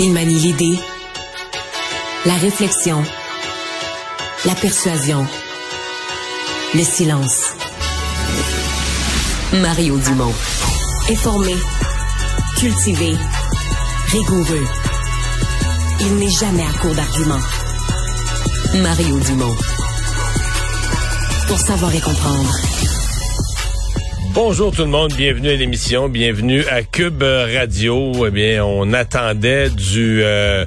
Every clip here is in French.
Il manie l'idée, la réflexion, la persuasion, le silence. Mario Dumont. Informé, cultivé, rigoureux. Il n'est jamais à court d'arguments. Mario Dumont. Pour savoir et comprendre. Bonjour tout le monde, bienvenue à l'émission, bienvenue à Cube Radio. Eh bien, on attendait du euh,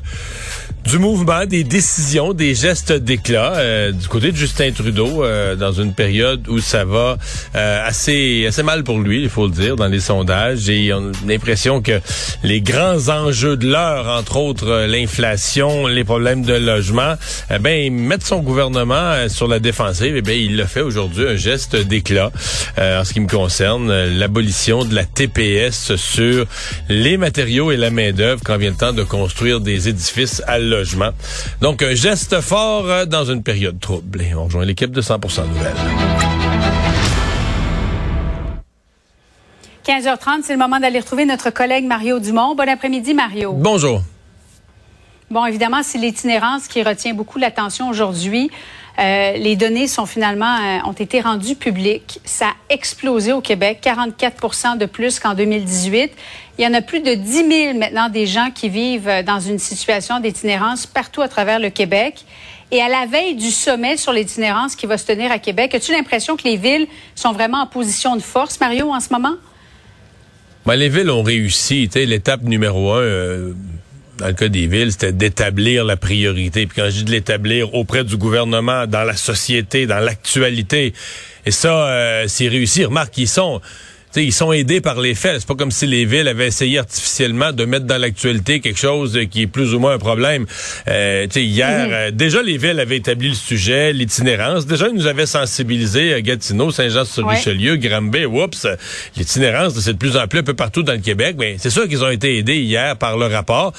du mouvement, des décisions, des gestes d'éclat euh, du côté de Justin Trudeau euh, dans une période où ça va euh, assez assez mal pour lui, il faut le dire, dans les sondages. Et on a l'impression que les grands enjeux de l'heure, entre autres l'inflation, les problèmes de logement, eh ben mettre son gouvernement sur la défensive. Eh bien, il a fait aujourd'hui un geste d'éclat en ce qui me concerne, l'abolition de la TPS sur les matériaux et la main d'œuvre quand vient le temps de construire des édifices à logement. Donc, un geste fort euh, dans une période trouble. on rejoint l'équipe de 100% Nouvelles. 15h30, c'est le moment d'aller retrouver notre collègue Mario Dumont. Bon après-midi, Mario. Bonjour. Bon, évidemment, c'est l'itinérance qui retient beaucoup l'attention aujourd'hui. Euh, les données sont finalement euh, ont été rendues publiques. Ça a explosé au Québec, 44 de plus qu'en 2018. Il y en a plus de 10 000 maintenant des gens qui vivent euh, dans une situation d'itinérance partout à travers le Québec. Et à la veille du sommet sur l'itinérance qui va se tenir à Québec, as-tu l'impression que les villes sont vraiment en position de force, Mario, en ce moment? Ben, les villes ont réussi. L'étape numéro un, dans le cas des villes, c'était d'établir la priorité. Puis quand je dis de l'établir auprès du gouvernement, dans la société, dans l'actualité, et ça, euh, c'est réussi. Ils sont aidés par les faits. C'est pas comme si les villes avaient essayé artificiellement de mettre dans l'actualité quelque chose qui est plus ou moins un problème. Euh, hier, mhm. euh, déjà les villes avaient établi le sujet, l'itinérance. Déjà, ils nous avaient sensibilisés à Gatineau, Saint-Jean-sur-Richelieu, Granby, oups, l'itinérance, c'est de plus en plus un peu partout dans le Québec. Mais c'est sûr qu'ils ont été aidés hier par le rapport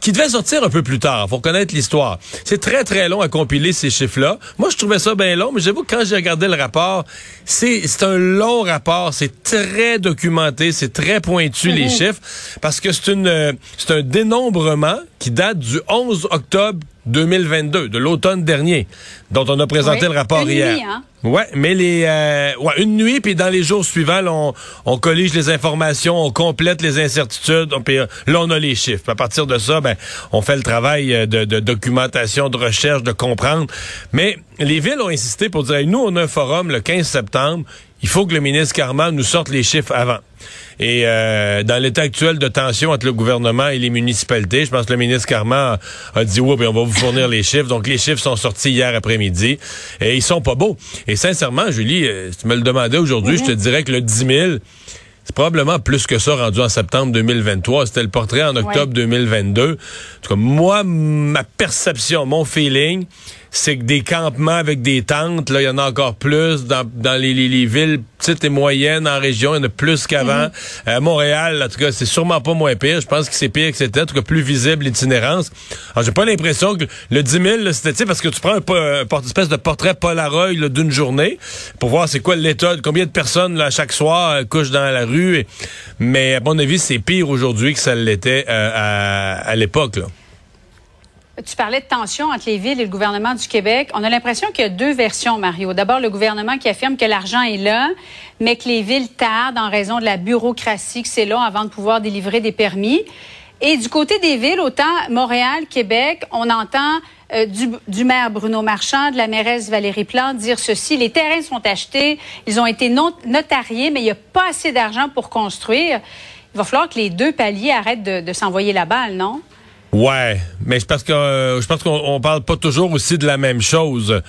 qui devait sortir un peu plus tard. Faut connaître l'histoire. C'est très, très long à compiler ces chiffres-là. Moi, je trouvais ça bien long, mais j'avoue que quand j'ai regardé le rapport, c'est un long rapport. C'est très documenté, c'est très pointu, les mhm. chiffres, parce que c'est une c'est un dénombrement qui date du 11 octobre 2022, de l'automne dernier, dont on a présenté le rapport une hier. Nuit, hein? Ouais, mais les euh, ouais, une nuit puis dans les jours suivants, on, on collige les informations, on complète les incertitudes, on, puis, euh, là on a les chiffres. à partir de ça, ben on fait le travail euh, de, de, documentation, de recherche, de comprendre. Mais les villes ont insisté pour dire nous on a un forum le 15 septembre, il faut que le ministre Carman nous sorte les chiffres avant. Et euh, dans l'état actuel de tension entre le gouvernement et les municipalités, je pense que le ministre Carman a, dit oui, ben, on va vous fournir les chiffres. Donc les chiffres sont sortis hier après-midi et ils sont pas beaux. Et sincèrement, Julie, euh, si tu me le demandais aujourd'hui, je te dirais que le 10 000 c'est probablement plus que ça rendu en septembre 2023. C'était le portrait en octobre 2022. En tout cas, moi, ma perception, mon feeling, c'est que des campements avec des tentes, là, il y en a encore plus dans, dans les, les, villes petites et moyennes en région, il y en a plus qu'avant. Mhm. À Montréal, en tout cas, c'est sûrement pas moins pire. Je pense que c'est pire que c'était, en tout cas plus visible l'itinérance. Alors, j'ai pas l'impression que le 10 000, c'était parce que tu prends un, un, espèce de portrait Polaroid d'une journée pour voir c'est quoi l'état, combien de personnes là, chaque soir euh, couchent dans la rue. mais à mon avis, c'est pire aujourd'hui que ça l'était euh, à, à l'époque. Tu parlais de tension entre les villes et le gouvernement du Québec. On a l'impression qu'il y a deux versions, Mario. D'abord, le gouvernement qui affirme que l'argent est là, mais que les villes tardent en raison de la bureaucratie, que c'est long avant de pouvoir délivrer des permis. Et du côté des villes, autant Montréal, Québec, on entend euh, du, maire Bruno Marchand, de la mairesse Valérie Plante dire ceci. Les terrains sont achetés, ils ont été notariés, mais il n'y a pas assez d'argent pour construire. Il va falloir que les deux paliers arrêtent de s'envoyer la balle, non? Ouais, mais je pense que euh, je pense qu'on parle pas toujours aussi de la même chose.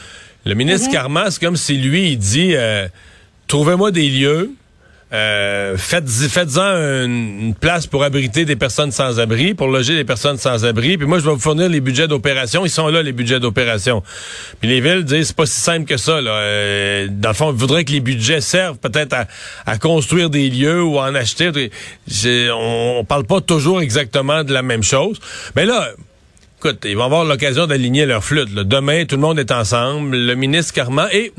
Le ministre mm c'est comme si lui il dit euh, trouvez-moi des lieux euh, faites, faites-en une, place pour abriter des personnes sans abri, pour loger des personnes sans abri. Puis moi, je vais vous fournir les budgets d'opération. Ils sont là, les budgets d'opération. Puis les villes disent, c'est pas si simple que ça. Là. Euh, dans le fond, ils voudraient que les budgets servent peut-être à, construire des lieux ou à en acheter. On, on parle pas toujours exactement de la même chose. Mais là, écoute, ils vont avoir l'occasion d'aligner leur flûte. Demain, tout le monde est ensemble. Le ministre Carman et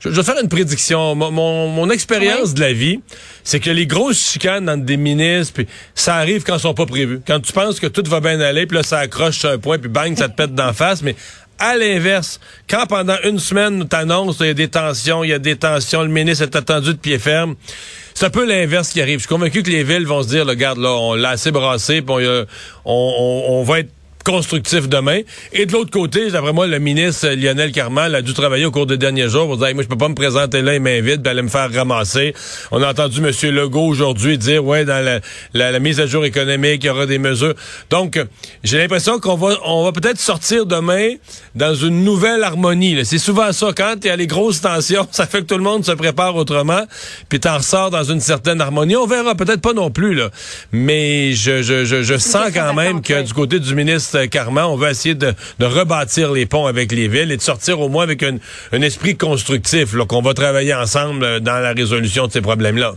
je, vais faire une prédiction. Mon, mon, expérience de la vie, c'est que les grosses chicanes entre des ministres, puis ça arrive quand ils sont pas prévus. Quand tu penses que tout va bien aller, puis là, ça accroche sur un point, puis bang, ça te pète d'en face. Mais à l'inverse, quand pendant une semaine, t'annonces, il y a des tensions, il y a des tensions, le ministre est attendu de pied ferme, c'est un peu l'inverse qui arrive. Je suis convaincu que les villes vont se dire, regarde, là, on l'a assez brassé, puis on, on, on va être constructif demain. Et de l'autre côté, d'après moi, le ministre Lionel Carman a dû travailler au cours des derniers jours pour dire, moi, je peux pas me présenter là, il m'invite, puis aller me faire ramasser. On a entendu M. Legault aujourd'hui dire, ouais, dans la, la, mise à jour économique, il y aura des mesures. Donc, j'ai l'impression qu'on va, on va peut-être sortir demain dans une nouvelle harmonie. C'est souvent ça. Quand il y a les grosses tensions, ça fait que tout le monde se prépare autrement, puis t'en ressors dans une certaine harmonie. On verra peut-être pas non plus, là. Mais je, je, je, je sens quand même que du côté du ministre Carman, on veut essayer de, rebâtir les ponts avec les villes et de sortir au moins avec un, esprit constructif, qu'on va travailler ensemble dans la résolution de ces problèmes-là.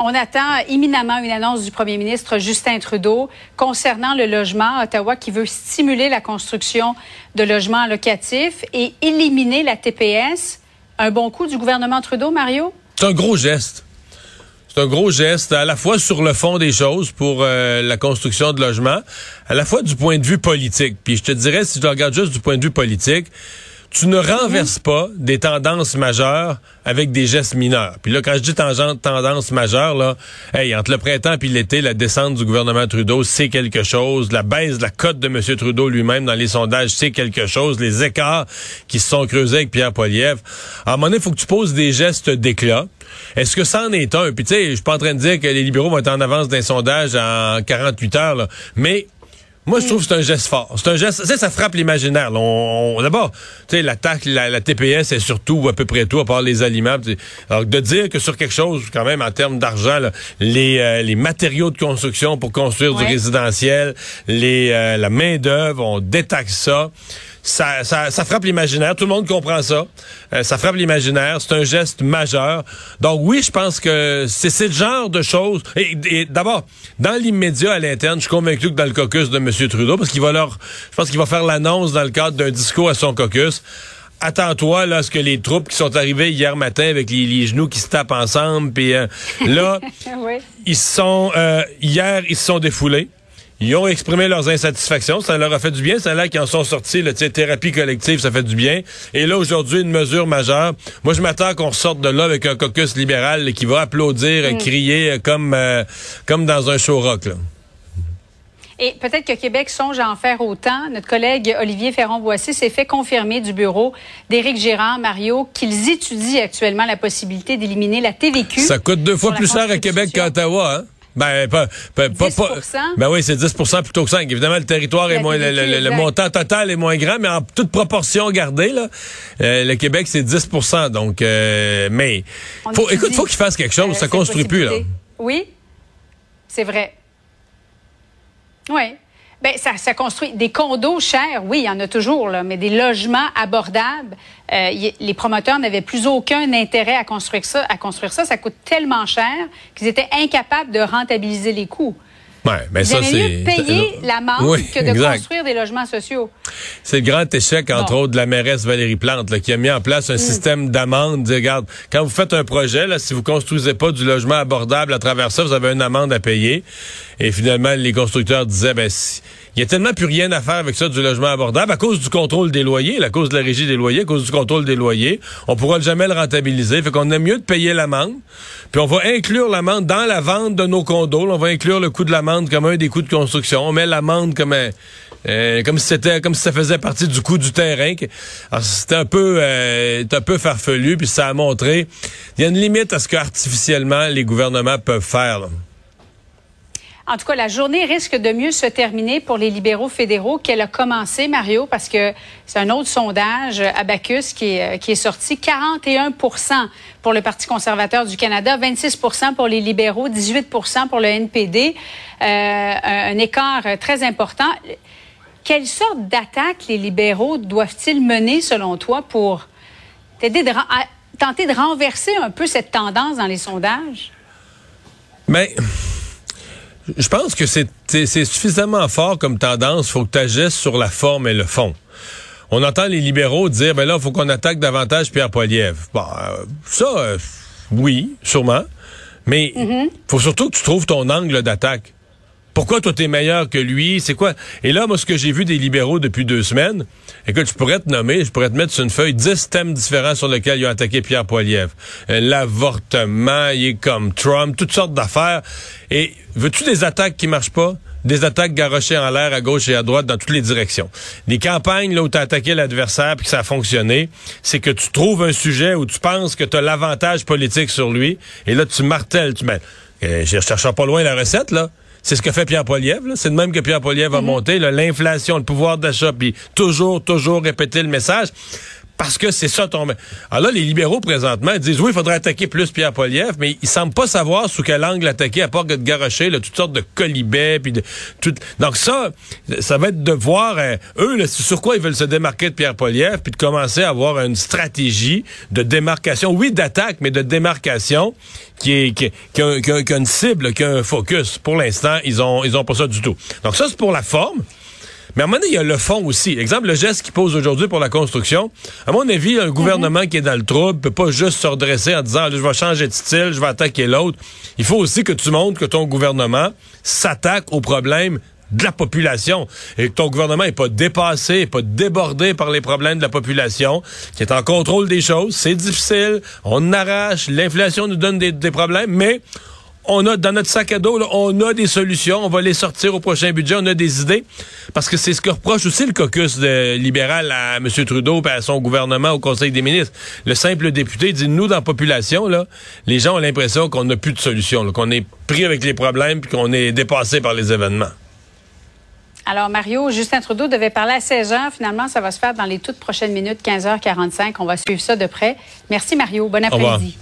On attend imminemment une annonce du premier ministre Justin Trudeau concernant le logement à Ottawa qui veut stimuler la construction de logements locatifs et éliminer la TPS. Un bon coup du gouvernement Trudeau, Mario? C'est un gros geste. C'est un gros geste, à la fois sur le fond des choses pour euh, la construction de logements, à la fois du point de vue politique. Puis je te dirais, si tu regardes juste du point de vue politique, tu ne renverses pas des tendances majeures avec des gestes mineurs. Puis là, quand je dis tendance majeure, là, hey, entre le printemps et l'été, la descente du gouvernement Trudeau, c'est quelque chose. La baisse de la cote de M. Trudeau lui-même dans les sondages, c'est quelque chose. Les écarts qui se sont creusés avec Pierre Poilievre. À un moment donné, il faut que tu poses des gestes d'éclat. Est-ce que ça en est un? Puis tu sais, je suis pas en train de dire que les libéraux vont être en avance d'un sondage en 48 heures, là. mais moi, je trouve que c'est un geste fort. C'est un geste, ça, ça frappe l'imaginaire. On, D'abord, tu sais, l'attaque, la, la, TPS est surtout à peu près tout, à part les aliments. Alors, de dire que sur quelque chose, quand même, en termes d'argent, les, euh, les matériaux de construction pour construire du résidentiel, les, euh, la main-d'œuvre, on détaxe ça ça, ça, ça frappe l'imaginaire. Tout le monde comprend ça. Euh, ça frappe l'imaginaire. C'est un geste majeur. Donc oui, je pense que c'est le genre de choses. Et, d'abord, dans l'immédiat à l'interne, je suis convaincu que dans le caucus de M. Trudeau, parce qu'il va leur, je pense qu'il va faire l'annonce dans le cadre d'un discours à son caucus attends-toi là ce que les troupes qui sont arrivées hier matin avec les, genoux qui se tapent ensemble puis euh, là ils sont euh, hier ils se sont défoulés ils ont exprimé leurs insatisfactions. Ça leur a fait du bien. C'est là qu'ils en sont sortis. La thérapie collective, ça fait du bien. Et là, aujourd'hui, une mesure majeure. Moi, je m'attends qu'on sorte de là avec un caucus libéral qui va applaudir, mm. crier comme, euh, comme dans un show rock. Et peut-être que Québec songe à en faire autant. Notre collègue Olivier Ferron-Boissy s'est fait confirmer du bureau d'Éric Girard, Mario, qu'ils étudient actuellement la possibilité d'éliminer la TVQ. Ça coûte deux fois plus cher à Québec qu'à Ottawa, hein? Ben, pas, pas, 10 ben oui, c'est 10% plutôt que 5. Évidemment, le territoire est moins, le, montant total est moins grand, mais en toute proportion gardée, là, euh, le Québec, c'est 10% Donc, euh, mais, faut, écoute, faut qu'il fasse quelque chose. ça construit plus, là. Oui, c'est vrai. Oui. Bien, ça, ça, construit des condos chers, oui, il y en a toujours, là, mais des logements abordables. Euh, les promoteurs n'avaient plus aucun intérêt à construire ça. À construire ça, ça coûte tellement cher qu'ils étaient incapables de rentabiliser les coûts. Ouais, mais ça, c'est. mieux payer l'amende que de construire des logements sociaux. C'est le grand échec, entre autres, de la mairesse Valérie Plante, là, qui a mis en place un mm. système d'amende. Regarde, quand vous faites un projet, là, si vous construisez pas du logement abordable à travers ça, vous avez une amende à payer. Et finalement, les constructeurs disaient, ben, il y a tellement plus rien à faire avec ça du logement abordable à cause du contrôle des loyers, à cause de la régie des loyers, à cause du contrôle des loyers. On pourra jamais le rentabiliser. Fait qu'on aime mieux de payer l'amende. Puis on va inclure l'amende dans la vente de nos condos. on va inclure le coût de l'amende comme un des coûts de construction. On met l'amende comme un, euh, comme si c'était comme si ça faisait partie du coût du terrain. C'était un peu euh, un peu farfelu puis ça a montré il y a une limite à ce que artificiellement les gouvernements peuvent faire. En tout cas, la journée risque de mieux se terminer pour les libéraux fédéraux qu'elle a commencé, Mario, parce que c'est un autre sondage, Abacus, qui est, qui est sorti. 41% pour le Parti conservateur du Canada, 26% pour les libéraux, 18% pour le NPD. Euh, un, écart très important. Quelle sorte d'attaque les libéraux doivent-ils mener, selon toi, pour tenter de renverser un peu cette tendance dans les sondages? Mais je pense que c'est suffisamment fort comme tendance. Il faut que tu agisses sur la forme et le fond. on entend les libéraux dire, ben là, il faut qu'on attaque davantage Pierre Poilievre. Bon, euh, ça, euh, oui, sûrement. Mais il faut surtout que tu trouves ton angle d'attaque. Pourquoi toi, t'es meilleur que lui? C'est quoi? Et là, moi, ce que j'ai vu des libéraux depuis deux semaines, écoute, je pourrais te nommer, je pourrais te mettre sur une feuille dix thèmes différents sur lesquels ils ont attaqué Pierre Poilievre. Euh, L'avortement, il est comme Trump, toutes sortes d'affaires. Et veux-tu des attaques qui marchent pas? des attaques garochées en l'air à gauche et à droite dans toutes les directions. Des campagnes là où tu as attaqué l'adversaire puis que ça a fonctionné, c'est que tu trouves un sujet où tu penses que tu as l'avantage politique sur lui et là tu martèles, tu mets euh, je cherche pas loin la recette là. C'est ce que fait Pierre Poilievre. C'est de même que Pierre Poilievre a monté l'inflation, le pouvoir d'achat, puis toujours, toujours répéter le message parce que c'est ça ton... Alors là, les libéraux, présentement, disent, oui, il faudrait attaquer plus Pierre Poliev, mais ils semblent pas savoir sous quel angle attaquer, à part que de garocher toutes sortes de colibets, puis de... Tout... Donc ça, ça va être de voir, euh, eux, sur quoi ils veulent se démarquer de Pierre Poliev, puis de commencer à avoir une stratégie de démarcation, oui, d'attaque, mais de démarcation qui est a, une cible, qui a un focus. Pour l'instant, ils ont ils ont pas ça du tout. Donc ça, c'est pour la forme. Mais à un moment donné, il y a le fond aussi. Exemple, le geste qu'il pose aujourd'hui pour la construction. À mon avis, un gouvernement qui est dans le trouble peut pas juste se redresser en disant, je vais changer de style, je vais attaquer l'autre. Il faut aussi que tu montres que ton gouvernement s'attaque aux problèmes de la population et que ton gouvernement est pas dépassé, pas débordé par les problèmes de la population, qui est en contrôle des choses. C'est difficile, on arrache, l'inflation nous donne des, des problèmes, mais on a dans notre sac à dos, on a des solutions, on va les sortir au prochain budget, on a des idées. Parce que c'est ce que reproche aussi le caucus libéral à M. Trudeau et à son gouvernement au Conseil des ministres. Le simple député dit, nous, dans la population, là, les gens ont l'impression qu'on n'a plus de solution, qu'on est pris avec les problèmes puis qu'on est dépassé par les événements. Alors, Mario, Justin Trudeau devait parler à 16 h Finalement, ça va se faire dans les toutes prochaines minutes, 15h45. On va suivre ça de près. Merci, Mario. Bon après-midi.